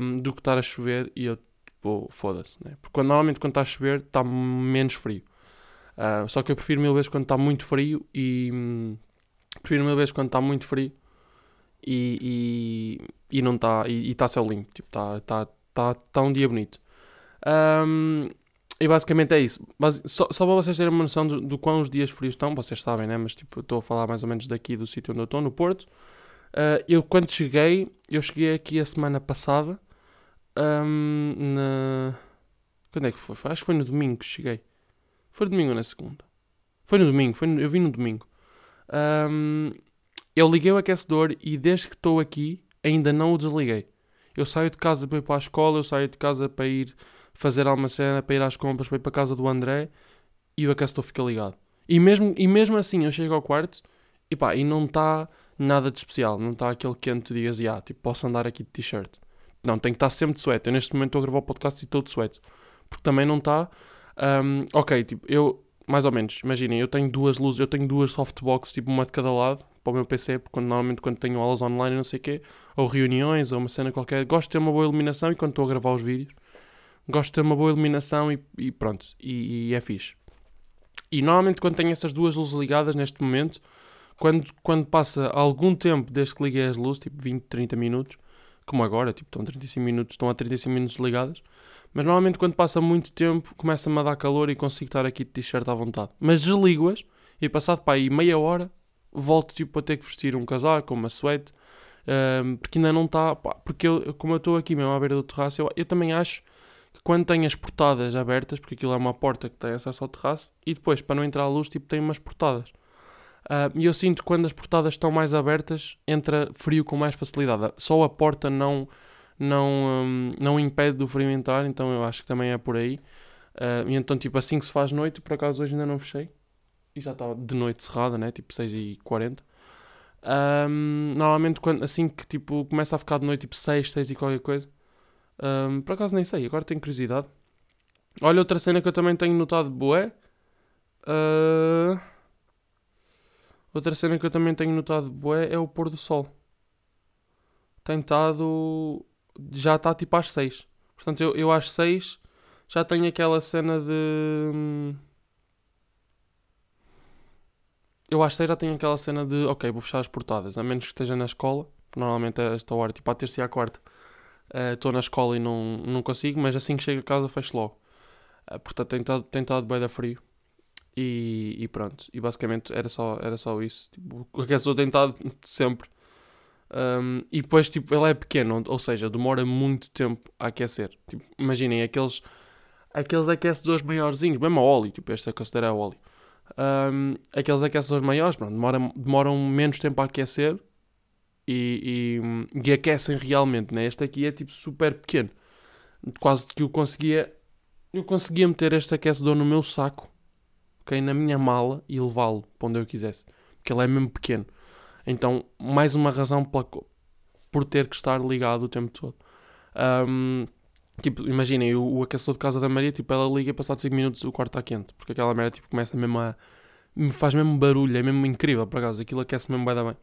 um, do que estar a chover e eu tipo, foda-se, né? Porque normalmente quando está a chover está menos frio. Uh, só que eu prefiro mil vezes quando está muito frio e. Prefiro mil vezes quando está muito frio e, e, e não está. E está céu limpo. Tipo, está tá, tá, tá um dia bonito. Um, e basicamente é isso. Só, só para vocês terem uma noção do, do quão os dias frios estão, vocês sabem, né? Mas tipo, estou a falar mais ou menos daqui do sítio onde eu estou, no Porto. Uh, eu quando cheguei, eu cheguei aqui a semana passada um, na... Quando é que foi? Acho que foi no domingo que cheguei. Foi no domingo ou na segunda? Foi no domingo, foi no... eu vim no domingo. Um, eu liguei o aquecedor e desde que estou aqui ainda não o desliguei. Eu saio de casa para ir para a escola, eu saio de casa para ir fazer alguma cena, para ir às compras, para ir para casa do André e o aquecedor fica ligado. E mesmo, e mesmo assim eu chego ao quarto e pá, e não está nada de especial, não está aquele quente que tu digas, ah, tipo, posso andar aqui de t-shirt. Não, tem que estar sempre de suéte. Eu neste momento estou a gravar o podcast e estou de suéte. Porque também não está. Um, ok, tipo, eu, mais ou menos, imaginem, eu tenho duas luzes, eu tenho duas softboxes, tipo uma de cada lado, para o meu PC, porque normalmente quando tenho aulas online não sei o quê, ou reuniões, ou uma cena qualquer, gosto de ter uma boa iluminação e quando estou a gravar os vídeos, gosto de ter uma boa iluminação e, e pronto, e, e, é fixe. E normalmente quando tenho essas duas luzes ligadas neste momento, quando, quando passa algum tempo desde que liguei as luzes, tipo 20, 30 minutos, como agora, tipo, estão 35 minutos, estão a 35 minutos ligadas. Mas normalmente quando passa muito tempo começa-me a dar calor e consigo estar aqui de t-shirt à vontade. Mas desligo-as e passado para aí meia hora volto tipo a ter que vestir um casaco, uma suéte Um, porque ainda não está. Porque eu, como eu estou aqui mesmo à beira do terraço, eu, eu também acho que quando tem as portadas abertas, porque aquilo é uma porta que tem acesso ao terraço, e depois para não entrar a luz, tipo, tem umas portadas. Uh, e eu sinto que quando as portadas estão mais abertas, entra frio com mais facilidade. Só a porta não, não, um, não impede do frio entrar, então eu acho que também é por aí. Uh, e então, tipo, assim que se faz noite, por acaso hoje ainda não fechei. E já está de noite cerrada, né? Tipo 6h40. Um, normalmente, quando, assim que tipo, começa a ficar de noite, tipo 6, 6 e qualquer coisa. Um, por acaso nem sei, agora tenho curiosidade. Olha, outra cena que eu também tenho notado boé. Uh, outra cena que eu também tenho notado boé é o pôr do sol. Tem estado. Já está tipo às 6. Portanto, eu, eu às 6 já tenho aquela cena de. Hum, eu acho que já tenho aquela cena de, ok, vou fechar as portadas, a menos que esteja na escola, normalmente é esta hora, tipo à terça e à quarta, eh, estou uh, na escola e não, não consigo, mas assim que chego a casa fecho logo. Uh, portanto, tem estado bem da frio. E, e, pronto, e basicamente era só, era só isso. Tipo, o aquecedor tem estado sempre. Um, e depois, tipo, ele é pequeno, ou seja, demora muito tempo a aquecer. Tipo, imaginem aqueles, aqueles aquecedores maiorzinhos, mesmo a óleo, tipo, este é considera óleo um, aqueles aquecedores maiores pronto, demoram, demoram menos tempo a aquecer e, e, e, aquecem realmente. Né? Este aqui é tipo super pequeno. Quase que eu conseguia. Eu conseguia meter este aquecedor no meu saco, okay, na minha mala e levá-lo para onde eu quisesse. Porque ele é mesmo pequeno. Então, mais uma razão por ter que estar ligado o tempo todo. Um, Tipo, imaginem, o, o, aquecedor de casa da Maria, tipo, ela liga e passado 5 minutos o quarto está quente. Porque aquela merda, tipo, começa mesmo a... Faz mesmo barulho, é mesmo incrível, por acaso. Aquilo aquece mesmo bem da bem.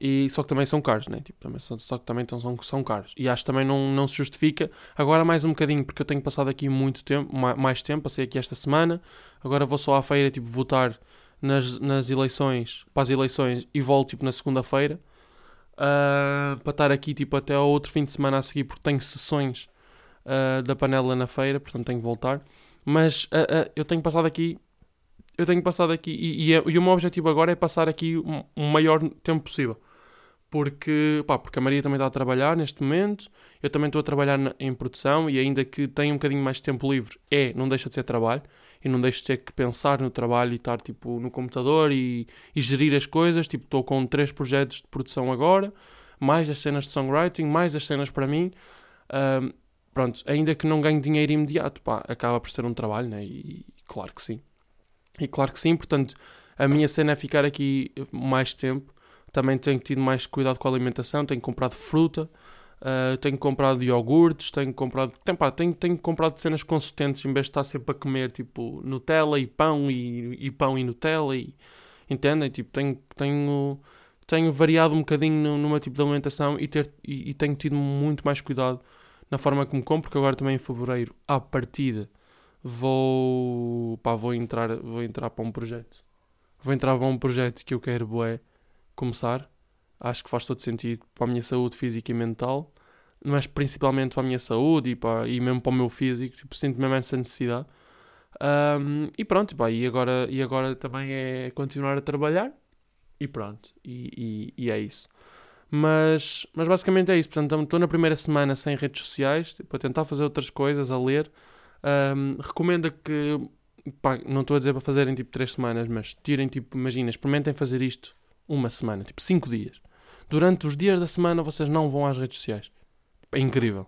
E, só que também são caros, né? Tipo, também, só, só que também então, são, são caros. E acho que também não, não se justifica. Agora mais um bocadinho, porque eu tenho passado aqui muito tempo, mais tempo, passei aqui esta semana. Agora vou só à feira, tipo, votar nas, nas eleições, para as eleições, e volto, tipo, na segunda-feira. Uh, para estar aqui, tipo, até ao outro fim de semana a seguir, porque tenho sessões uh, da panela na feira, portanto tenho que voltar. Mas uh, eu tenho passado aqui. Eu tenho passado aqui. E, e, e, o meu objetivo agora é passar aqui o um, um maior tempo possível. Porque, pá, porque a Maria também está a trabalhar neste momento, eu também estou a trabalhar na, em produção e ainda que tenha um bocadinho mais de tempo livre, é, não deixa de ser trabalho e não deixa de ter que pensar no trabalho e estar tipo no computador e, e gerir as coisas. Tipo, estou com três projetos de produção agora, mais as cenas de songwriting, mais as cenas para mim. Um, pronto, ainda que não ganhe dinheiro imediato, pá, acaba por ser um trabalho, né? E, e claro que sim. E claro que sim, portanto, a minha cena é ficar aqui mais tempo. Também tenho tido mais cuidado com a alimentação, tenho comprado fruta, uh, tenho comprado iogurtes, tenho comprado. Tem, pá, tenho, tenho comprado cenas consistentes em vez de estar sempre a comer tipo Nutella e pão e, e pão e Nutella e. Entendem? Tipo, tenho, tenho, tenho variado um bocadinho no, no meu tipo de alimentação e, ter, e, e tenho tido muito mais cuidado na forma como compro, porque agora também em fevereiro, à partida, vou, pá, vou entrar, vou entrar para um projeto. Vou entrar para um projeto que eu quero é começar. Acho que faz todo sentido para a minha saúde física e mental, mas principalmente para a minha saúde e, para, e mesmo para o meu físico. Tipo, sinto mesmo essa necessidade. Um, e pronto, pá, e, agora, e agora também é continuar a trabalhar. E pronto, e, e, e é isso. Mas, mas basicamente é isso. Portanto, estou na primeira semana sem redes sociais, tipo, a tentar fazer outras coisas, a ler. Um, recomendo que, pá, não estou a dizer para fazerem tipo 3 semanas, mas tirem tipo, imagina, experimentem fazer isto uma semana, tipo 5 dias. Durante os dias da semana vocês não vão às redes sociais. É incrível.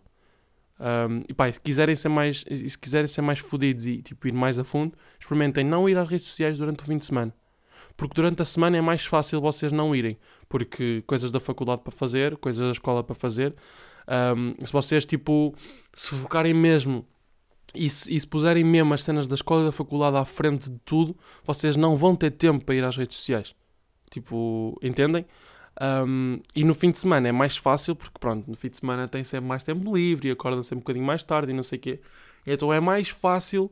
Um, e pá, se quiserem ser mais, se quiserem ser mais fodidos e tipo, ir mais a fundo, experimentem não ir às redes sociais durante o fim de semana. Porque durante a semana é mais fácil vocês não irem. Porque coisas da faculdade para fazer, coisas da escola para fazer. Um, se vocês, tipo, se focarem mesmo e se, e se puserem mesmo as cenas da escola e da faculdade à frente de tudo, vocês não vão ter tempo para ir às redes sociais. Tipo, entendem? Um, e no fim de semana é mais fácil, porque pronto, no fim de semana tem sempre mais tempo livre e acordam sempre um bocadinho mais tarde e não sei o quê. Então é mais fácil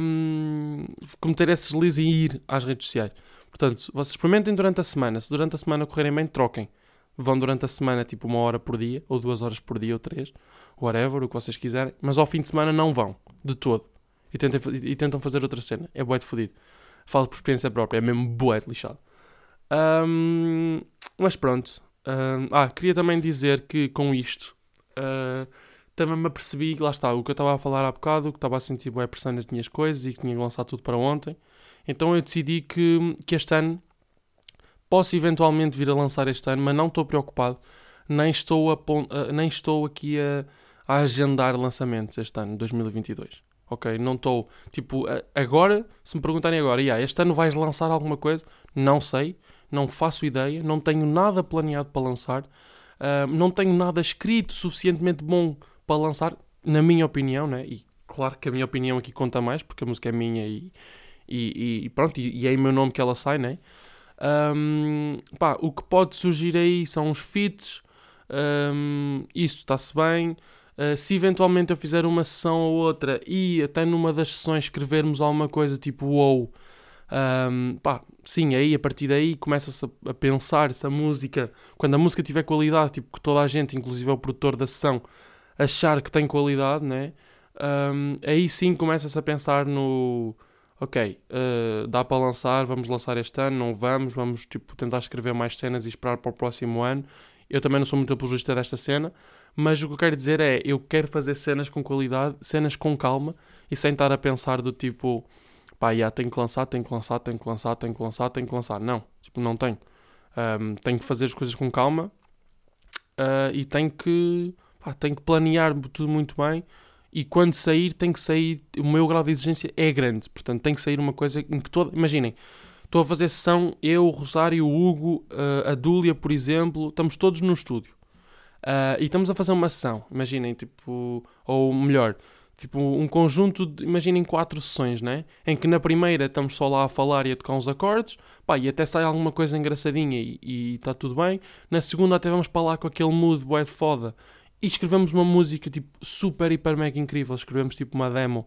um, cometer esses deslizes e ir às redes sociais. Portanto, vocês experimentem durante a semana. Se durante a semana correrem bem, troquem. Vão durante a semana tipo uma hora por dia, ou duas horas por dia, ou três, whatever, o que vocês quiserem. Mas ao fim de semana não vão, de todo. E, tentem, e tentam fazer outra cena. É bué de fodido. Falo por experiência própria, é mesmo bué de lixado. Um, mas pronto. Uh, ah, queria também dizer que com isto uh, também me apercebi, lá está, o que eu estava a falar há bocado, que estava a sentir boa pressão nas minhas coisas e que tinha que lançar tudo para ontem. Então eu decidi que, que este ano posso eventualmente vir a lançar este ano, mas não estou preocupado, nem estou, a, nem estou aqui a, a agendar lançamentos este ano, 2022. Ok? Não estou, tipo, agora, se me perguntarem agora, yeah, este ano vais lançar alguma coisa? Não sei, não faço ideia, não tenho nada planeado para lançar, uh, não tenho nada escrito suficientemente bom para lançar, na minha opinião, né? E claro que a minha opinião aqui conta mais, porque a música é minha e, e, e pronto, e, e, é em meu nome que ela sai, né? Um, pá, o que pode surgir aí são os feats, um, isso está-se bem. Uh, se eventualmente eu fizer uma sessão ou outra e até numa das sessões escrevermos alguma coisa tipo wow, um, pá, sim, aí a partir daí começa-se a, a, pensar se a música, quando a música tiver qualidade, tipo que toda a gente, inclusive o produtor da sessão, achar que tem qualidade, né? Um, aí sim começa-se a pensar no ok, uh, dá para lançar, vamos lançar este ano, não vamos, vamos tipo, tentar escrever mais cenas e esperar para o próximo ano. Eu também não sou muito apologista desta cena, mas o que eu quero dizer é, eu quero fazer cenas com qualidade, cenas com calma e sem estar a pensar do tipo, pá, já, tenho que lançar, tenho que lançar, tenho que lançar, tenho que lançar, tenho que lançar. Não, tipo, não tenho. Um, tenho que fazer as coisas com calma uh, e tenho que, pá, tenho que planear tudo muito bem e quando sair, tem que sair. O meu grau de exigência é grande, portanto, tem que sair uma coisa em que toda. Imaginem, estou a fazer sessão, eu, o Rosário, o Hugo, uh, a Dúlia, por exemplo, estamos todos no estúdio uh, e estamos a fazer uma sessão. Imaginem, tipo, ou melhor, tipo, um conjunto de. Imaginem quatro sessões, né? Em que na primeira estamos só lá a falar e a tocar uns acordes, pá, e até sai alguma coisa engraçadinha e está tudo bem. Na segunda, até vamos para lá com aquele mood, bué de foda e escrevemos uma música tipo super, hiper, mega incrível. Escrevemos tipo uma demo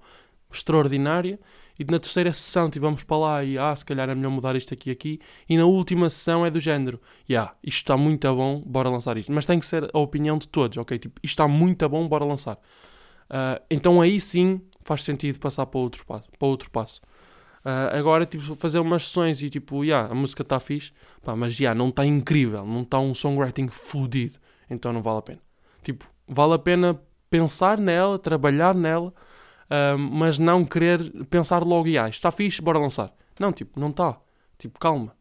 extraordinária. E na terceira sessão tivemos para lá e ah, se calhar é melhor mudar isto aqui e aqui. E na última sessão é do género, yeah, isto está muito bom, bora lançar isto. Mas tem que ser a opinião de todos, ok? Tipo, isto está muito bom, bora lançar. Uh, então aí sim faz sentido passar para outro passo. Para outro passo. Uh, agora, tipo, fazer umas sessões e tipo, yeah, a música está fixe, pá, mas já yeah, não está incrível, não está um songwriting fodido, então não vale a pena. Tipo, vale a pena pensar nela, trabalhar nela, uh, mas não querer pensar logo, e ah, está fixe, bora lançar. Não, tipo, não está. Tipo, calma.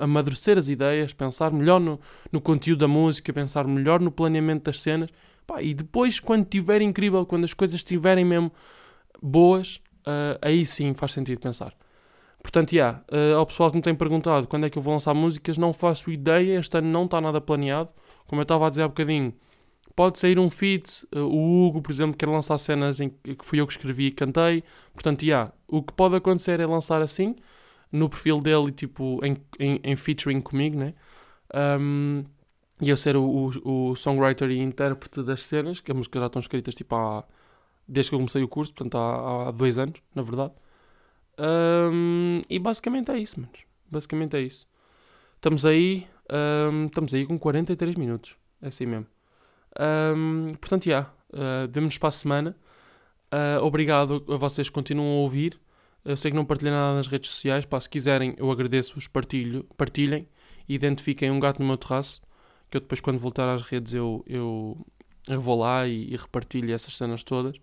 Amadurecer as ideias, pensar melhor no, no conteúdo da música, pensar melhor no planeamento das cenas. Pá, e depois, quando estiver incrível, quando as coisas estiverem mesmo boas, uh, aí sim faz sentido pensar. Portanto, yeah, uh, ao pessoal que me tem perguntado quando é que eu vou lançar músicas, não faço ideia, este ano não está nada planeado. Como eu estava a dizer há bocadinho, pode sair um feat. Uh, o Hugo, por exemplo, quer lançar cenas em que fui eu que escrevi e cantei. Portanto, yeah, o que pode acontecer é lançar assim, no perfil dele, tipo, em, em, em featuring comigo, né? Um, e eu ser o, o, o, songwriter e intérprete das cenas, que as músicas já estão escritas tipo há, desde que eu comecei o curso, portanto há, há dois anos, na verdade. Um, e basicamente é isso, manos. Basicamente é isso. Estamos aí, um, estamos aí com 43 minutos. É assim mesmo. Um, portanto, já, yeah, uh, vemo-nos para a semana. Uh, obrigado a vocês que continuam a ouvir. Eu sei que não partilhei nada nas redes sociais. Pá, se quiserem, eu agradeço-vos. Partilho, partilhem identifiquem um gato no meu terraço. Que eu depois, quando voltar às redes, eu, eu, eu vou lá e, e, repartilho essas cenas todas.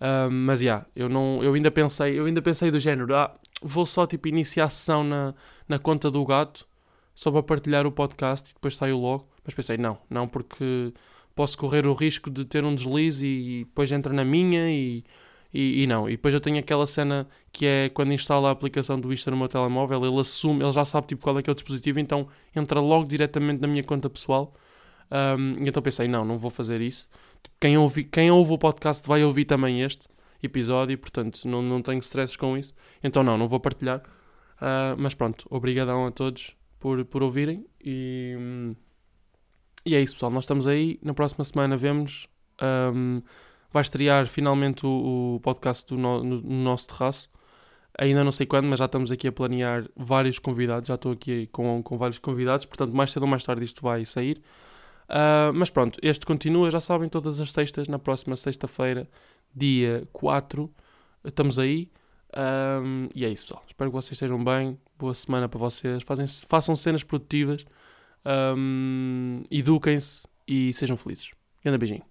Um, mas já, yeah, eu, não, eu ainda pensei, eu ainda pensei do género, ah, vou só tipo iniciar a sessão na, na conta do gato, só para partilhar o podcast e depois saio logo. Mas pensei, não, não, porque posso correr o risco de ter um deslize e, depois entra na minha e, e, e, não. E depois eu tenho aquela cena que é quando instala a aplicação do Insta no meu telemóvel, ele assume, ele já sabe tipo qual é que é o dispositivo, então entra logo diretamente na minha conta pessoal. Um, então pensei, não, não vou fazer isso. Quem ouve, quem ouve o podcast vai ouvir também este episódio, portanto não, não tenho stresses com isso. Então não, não vou partilhar. Uh, mas pronto, obrigadão a todos por, por ouvirem e... E é isso, pessoal. Nós estamos aí. Na próxima semana vemos. Um, vai estrear finalmente o, o podcast no, no, no, nosso terraço. Ainda não sei quando, mas já estamos aqui a planear vários convidados. Já estou aqui com, com vários convidados. Portanto, mais cedo ou mais tarde isto vai sair. Uh, mas pronto, este continua. Já sabem, todas as sextas. Na próxima sexta-feira, dia 4. Estamos aí. Um, e é isso, pessoal. Espero que vocês estejam bem. Boa semana para vocês. Fazem, façam cenas produtivas. Um, Eduquem-se e sejam felizes. Grande beijinho.